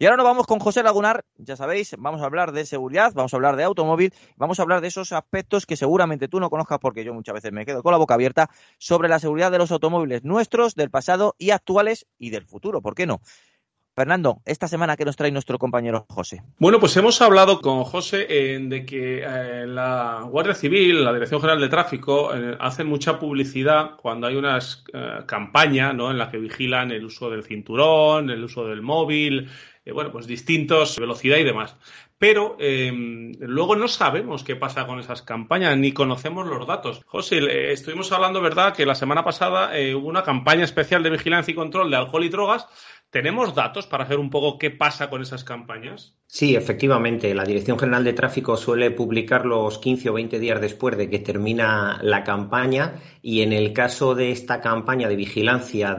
Y ahora nos vamos con José Lagunar, ya sabéis, vamos a hablar de seguridad, vamos a hablar de automóvil, vamos a hablar de esos aspectos que seguramente tú no conozcas porque yo muchas veces me quedo con la boca abierta sobre la seguridad de los automóviles nuestros, del pasado y actuales y del futuro, ¿por qué no? Fernando, esta semana, ¿qué nos trae nuestro compañero José? Bueno, pues hemos hablado con José de que eh, la Guardia Civil, la Dirección General de Tráfico, eh, hacen mucha publicidad cuando hay una eh, campaña ¿no? en la que vigilan el uso del cinturón, el uso del móvil, bueno, pues distintos, velocidad y demás. Pero luego no sabemos qué pasa con esas campañas, ni conocemos los datos. José, estuvimos hablando, ¿verdad?, que la semana pasada hubo una campaña especial de vigilancia y control de alcohol y drogas ¿Tenemos datos para saber un poco qué pasa con esas campañas? Sí, efectivamente. La Dirección General de Tráfico suele publicar los 15 o 20 días después de que termina la campaña y en el caso de esta campaña de vigilancia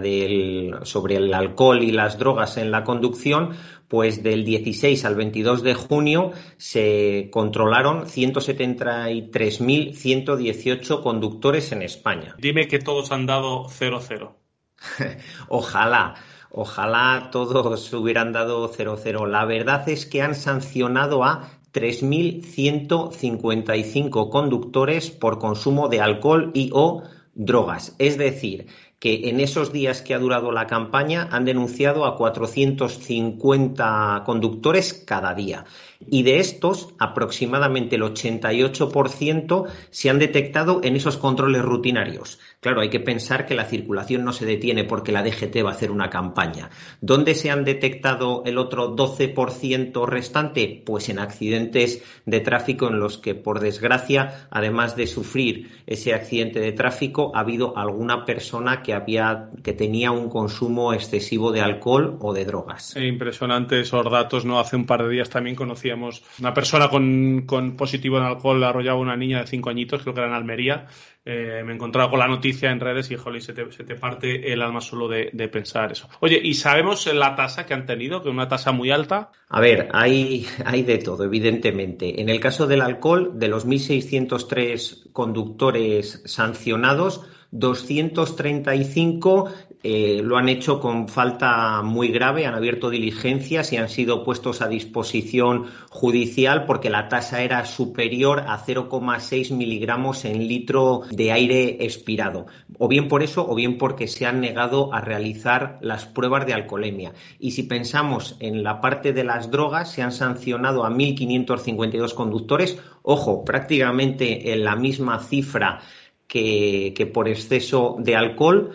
sobre el alcohol y las drogas en la conducción, pues del 16 al 22 de junio se controlaron 173.118 conductores en España. Dime que todos han dado 0-0. Ojalá. Ojalá todos hubieran dado 0-0. La verdad es que han sancionado a 3.155 conductores por consumo de alcohol y o drogas. Es decir, que en esos días que ha durado la campaña han denunciado a 450 conductores cada día. Y de estos, aproximadamente el 88% se han detectado en esos controles rutinarios. Claro, hay que pensar que la circulación no se detiene porque la DGT va a hacer una campaña. ¿Dónde se han detectado el otro 12% restante? Pues en accidentes de tráfico en los que, por desgracia, además de sufrir ese accidente de tráfico, ha habido alguna persona que había que tenía un consumo excesivo de alcohol o de drogas. impresionante esos datos, ¿no? Hace un par de días también conocíamos una persona con, con positivo en alcohol arrollaba a una niña de cinco añitos, creo que era en Almería, eh, me he encontrado con la noticia en redes y, jolly, se te, parte el alma solo de, pensar eso. Oye, ¿y sabemos la tasa que han tenido, que es una tasa muy alta? A ver, hay, hay de todo, evidentemente. En el caso del alcohol, de los 1.603 conductores sancionados, 235 eh, lo han hecho con falta muy grave, han abierto diligencias y han sido puestos a disposición judicial porque la tasa era superior a 0,6 miligramos en litro de aire expirado. O bien por eso, o bien porque se han negado a realizar las pruebas de alcoholemia. Y si pensamos en la parte de las drogas, se han sancionado a 1.552 conductores, ojo, prácticamente en la misma cifra que, por exceso de alcohol.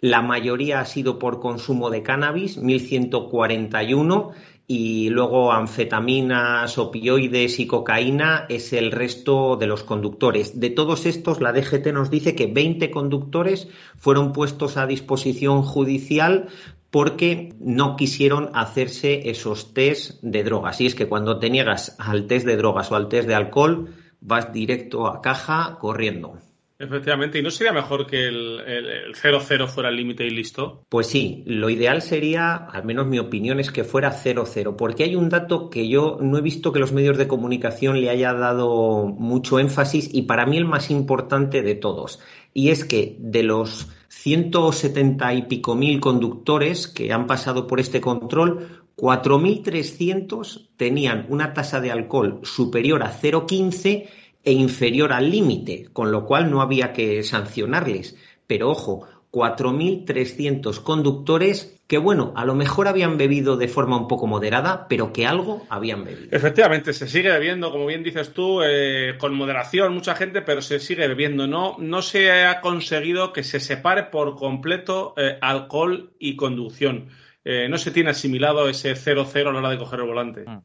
La mayoría ha sido por consumo de cannabis, 1.141, y luego anfetaminas, opioides y cocaína es el resto de los conductores. De todos estos, la DGT nos dice que 20 conductores fueron puestos a disposición judicial porque no quisieron hacerse esos test de drogas. Y es que cuando te niegas al test de drogas o al test de alcohol, vas directo a caja corriendo. Efectivamente, ¿y no sería mejor que el 0-0 fuera el límite y listo? Pues sí, lo ideal sería, al menos mi opinión es que fuera 0-0, porque hay un dato que yo no he visto que los medios de comunicación le haya dado mucho énfasis y para mí el más importante de todos, y es que de los 170 y pico mil conductores que han pasado por este control, 4.300 tenían una tasa de alcohol superior a 0,15 e inferior al límite, con lo cual no había que sancionarles. Pero ojo, 4.300 conductores que, bueno, a lo mejor habían bebido de forma un poco moderada, pero que algo habían bebido. Efectivamente, se sigue bebiendo, como bien dices tú, eh, con moderación mucha gente, pero se sigue bebiendo. No, no se ha conseguido que se separe por completo eh, alcohol y conducción. Eh, no se tiene asimilado ese 0-0 a la hora de coger el volante. Mm.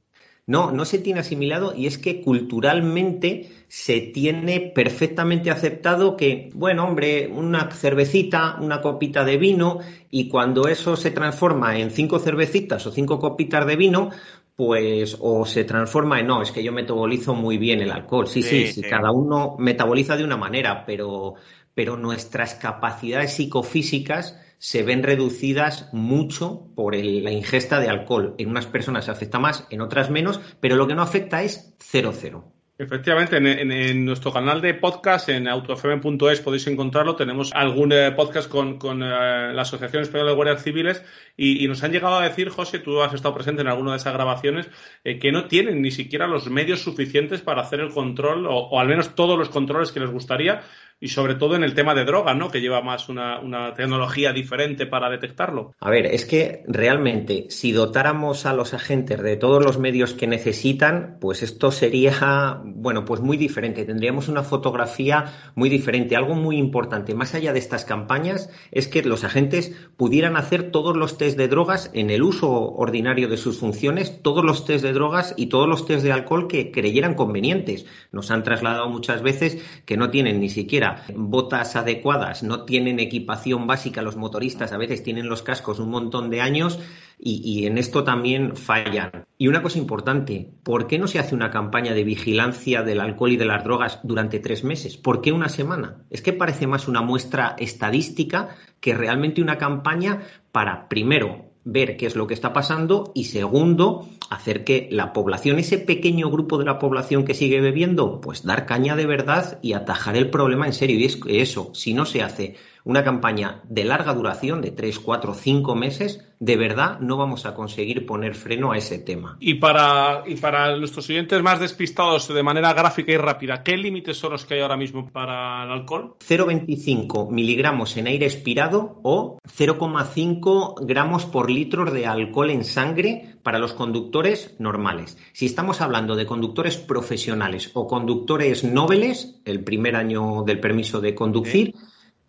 No, no se tiene asimilado y es que culturalmente se tiene perfectamente aceptado que, bueno, hombre, una cervecita, una copita de vino y cuando eso se transforma en cinco cervecitas o cinco copitas de vino, pues o se transforma en no, es que yo metabolizo muy bien el alcohol. Sí, sí, sí, cada uno metaboliza de una manera, pero, pero nuestras capacidades psicofísicas se ven reducidas mucho por la ingesta de alcohol. En unas personas se afecta más, en otras menos, pero lo que no afecta es 0-0. Efectivamente, en, nuestro canal de podcast, en autofm.es, podéis encontrarlo. Tenemos algún eh, podcast con, eh, la Asociación Española de Guardias Civiles y, nos han llegado a decir, José, tú has estado presente en alguna de esas grabaciones, eh, que no tienen ni siquiera los medios suficientes para hacer el control o al menos todos los controles que les gustaría y sobre todo en el tema de drogas, ¿no? Que lleva más una, tecnología diferente para detectarlo. A ver, es que realmente si dotáramos a los agentes de todos los medios que necesitan, pues esto sería, bueno, pues muy diferente. Tendríamos una fotografía muy diferente. Algo muy importante, más allá de estas campañas, es que los agentes pudieran hacer todos los test de drogas en el uso ordinario de sus funciones, todos los test de drogas y todos los test de alcohol que creyeran convenientes. Nos han trasladado muchas veces que no tienen ni siquiera botas adecuadas, no tienen equipación básica los motoristas, a veces tienen los cascos un montón de años y, en esto también fallan. Y una cosa importante, ¿por qué no se hace una campaña de vigilancia del alcohol y de las drogas durante tres meses? ¿Por qué una semana? Es que parece más una muestra estadística que realmente una campaña para, primero, ver qué es lo que está pasando y segundo, hacer que la población, ese pequeño grupo de la población que sigue bebiendo, pues dar caña de verdad y atajar el problema en serio. Y es eso, si no se hace una campaña de larga duración, de tres, cuatro, cinco meses, de verdad no vamos a conseguir poner freno a ese tema. Y para, y para nuestros oyentes más despistados de manera gráfica y rápida, ¿qué límites son los que hay ahora mismo para el alcohol? 0,25 miligramos en aire expirado o 0,5 gramos por litro de alcohol en sangre para los conductores normales. Si estamos hablando de conductores profesionales o conductores nobles, el primer año del permiso de conducir,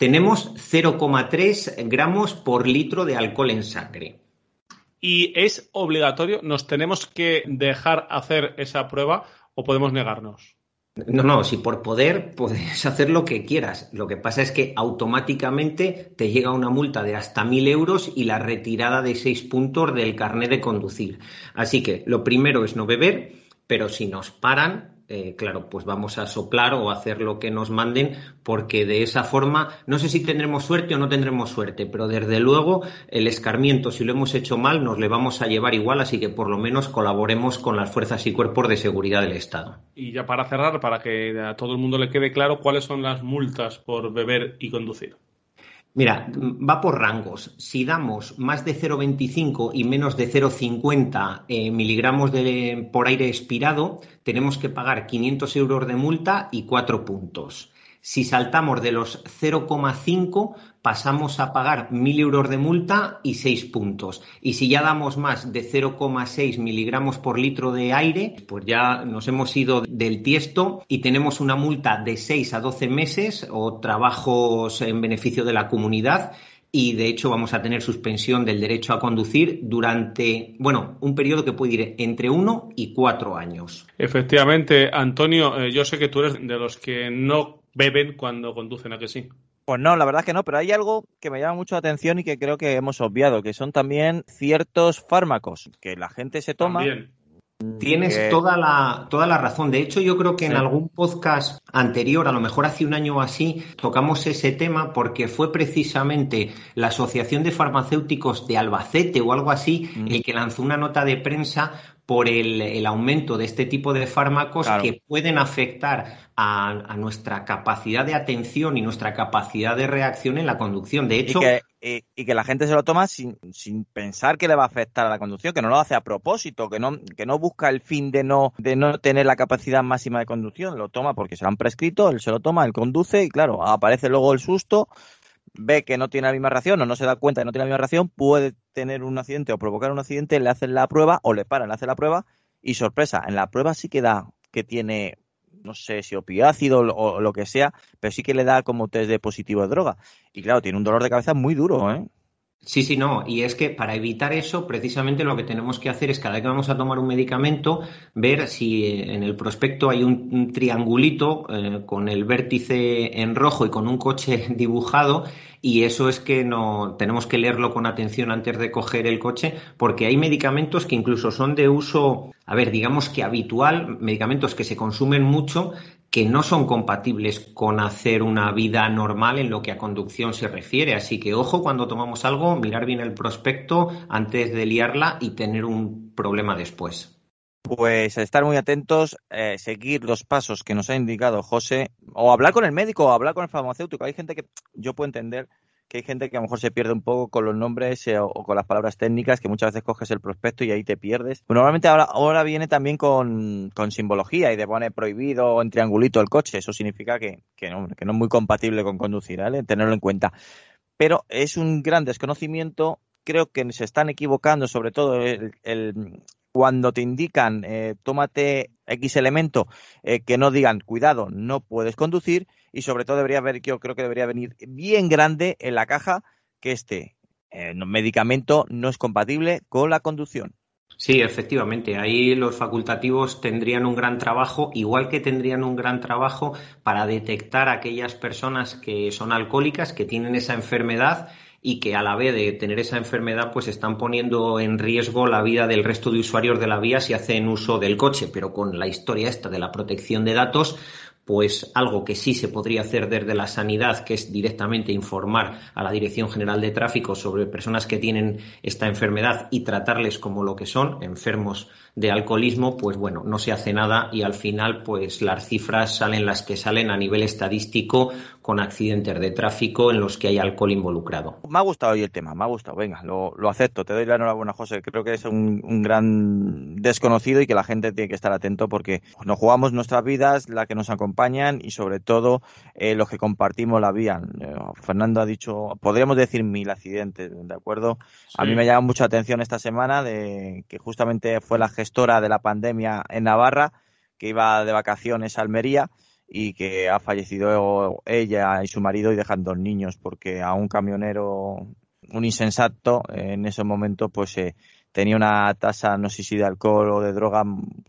tenemos 0,3 gramos por litro de alcohol en sangre. ¿Y es obligatorio? ¿Nos tenemos que dejar hacer esa prueba o podemos negarnos? No, no, si por poder puedes hacer lo que quieras. Lo que pasa es que automáticamente te llega una multa de hasta mil euros y la retirada de seis puntos del carnet de conducir. Así que lo primero es no beber, pero si nos paran, eh, claro, pues vamos a soplar o hacer lo que nos manden, porque de esa forma, no sé si tendremos suerte o no tendremos suerte, pero desde luego el escarmiento, si lo hemos hecho mal, nos le vamos a llevar igual, así que por lo menos colaboremos con las fuerzas y cuerpos de seguridad del Estado. Y ya para cerrar, para que a todo el mundo le quede claro, ¿cuáles son las multas por beber y conducir? Mira, va por rangos. Si damos más de 0,25 y menos de 0,50 eh, miligramos de, por aire expirado, tenemos que pagar 500 euros de multa y 4 puntos. Si saltamos de los 0,5, pasamos a pagar 1.000 euros de multa y 6 puntos. Y si ya damos más de 0,6 miligramos por litro de aire, pues ya nos hemos ido del tiesto y tenemos una multa de 6 a 12 meses o trabajos en beneficio de la comunidad y de hecho vamos a tener suspensión del derecho a conducir durante, bueno, un periodo que puede ir entre uno y cuatro años. Efectivamente, Antonio, eh, yo sé que tú eres de los que no beben cuando conducen, ¿a que sí? Pues no, la verdad es que no, pero hay algo que me llama mucho la atención y que creo que hemos obviado, que son también ciertos fármacos que la gente se toma. Tienes toda, la, toda la razón. De hecho, yo creo que en algún podcast anterior, a lo mejor hace un año o así, tocamos ese tema porque fue precisamente la Asociación de Farmacéuticos de Albacete o algo así mm. el que lanzó una nota de prensa por el, aumento de este tipo de fármacos que pueden afectar a, nuestra capacidad de atención y nuestra capacidad de reacción en la conducción. De hecho. Y que, la gente se lo toma sin, sin, pensar que le va a afectar a la conducción, que no lo hace a propósito, que no, que no busca el fin de no, de no tener la capacidad máxima de conducción, lo toma porque se lo han prescrito, él se lo toma, él conduce y claro, aparece luego el susto ve que no tiene la misma reacción o no se da cuenta que no tiene la misma reacción, puede tener un accidente o provocar un accidente, le hacen la prueba o le paran, le hacen la prueba y sorpresa, en la prueba sí que da que tiene, no sé si opiácido o lo que sea, pero sí que le da como test de positivo de droga. Y claro, tiene un dolor de cabeza muy duro, ¿eh? Sí, sí, no. Y es que para evitar eso, precisamente lo que tenemos que hacer es cada vez que vamos a tomar un medicamento, ver si en el prospecto hay un, triangulito eh, con el vértice en rojo y con un coche dibujado. Y eso es que no tenemos que leerlo con atención antes de coger el coche, porque hay medicamentos que incluso son de uso, a ver, digamos que habitual, medicamentos que se consumen mucho, que no son compatibles con hacer una vida normal en lo que a conducción se refiere. Así que ojo cuando tomamos algo, mirar bien el prospecto antes de liarla y tener un problema después. Pues estar muy atentos, eh, seguir los pasos que nos ha indicado José, o hablar con el médico, o hablar con el farmacéutico. Hay gente que yo puedo entender que hay gente que a lo mejor se pierde un poco con los nombres eh, o, con las palabras técnicas, que muchas veces coges el prospecto y ahí te pierdes. Pues normalmente ahora, ahora viene también con, simbología y te pone prohibido en triangulito el coche. Eso significa que, no, que no es muy compatible con conducir, ¿vale? Tenerlo en cuenta. Pero es un gran desconocimiento creo que se están equivocando, sobre todo el, cuando te indican eh, tómate X elemento, eh, que no digan cuidado, no puedes conducir y sobre todo debería haber, yo creo que debería venir bien grande en la caja que este eh, medicamento no es compatible con la conducción. Sí, efectivamente. Ahí los facultativos tendrían un gran trabajo, igual que tendrían un gran trabajo para detectar a aquellas personas que son alcohólicas, que tienen esa enfermedad y que a la vez de tener esa enfermedad pues están poniendo en riesgo la vida del resto de usuarios de la vía si hacen uso del coche, pero con la historia esta de la protección de datos pues algo que sí se podría hacer desde la sanidad, que es directamente informar a la Dirección General de Tráfico sobre personas que tienen esta enfermedad y tratarles como lo que son, enfermos de alcoholismo, pues bueno, no se hace nada y al final pues las cifras salen las que salen a nivel estadístico con accidentes de tráfico en los que hay alcohol involucrado. Me ha gustado hoy el tema, me ha gustado, venga, lo, acepto, te doy la enhorabuena José, creo que es un, gran desconocido y que la gente tiene que estar atento porque nos jugamos nuestras vidas, la que nos acompañan y sobre todo eh, los que compartimos la vía. Eh, Fernando ha dicho, podríamos decir mil accidentes, ¿de acuerdo? A mí me llama mucha atención esta semana de que justamente fue la gestora de la pandemia en Navarra, que iba de vacaciones a Almería y que ha fallecido ella y su marido y dejan dos niños porque a un camionero, un insensato, en ese momento pues eh, tenía una tasa, no sé si de alcohol o de droga,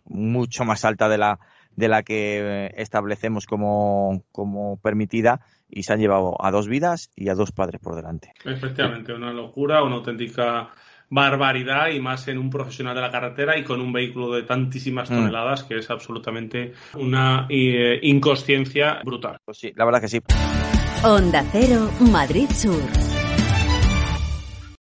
mucho más alta de la de la que establecemos como, como permitida y se han llevado a dos vidas y a dos padres por delante. Efectivamente, una locura, una auténtica barbaridad y más en un profesional de la carretera y con un vehículo de tantísimas mm. toneladas que es absolutamente una eh, inconsciencia brutal. Pues sí, la verdad que sí. Onda Cero, Madrid Sur.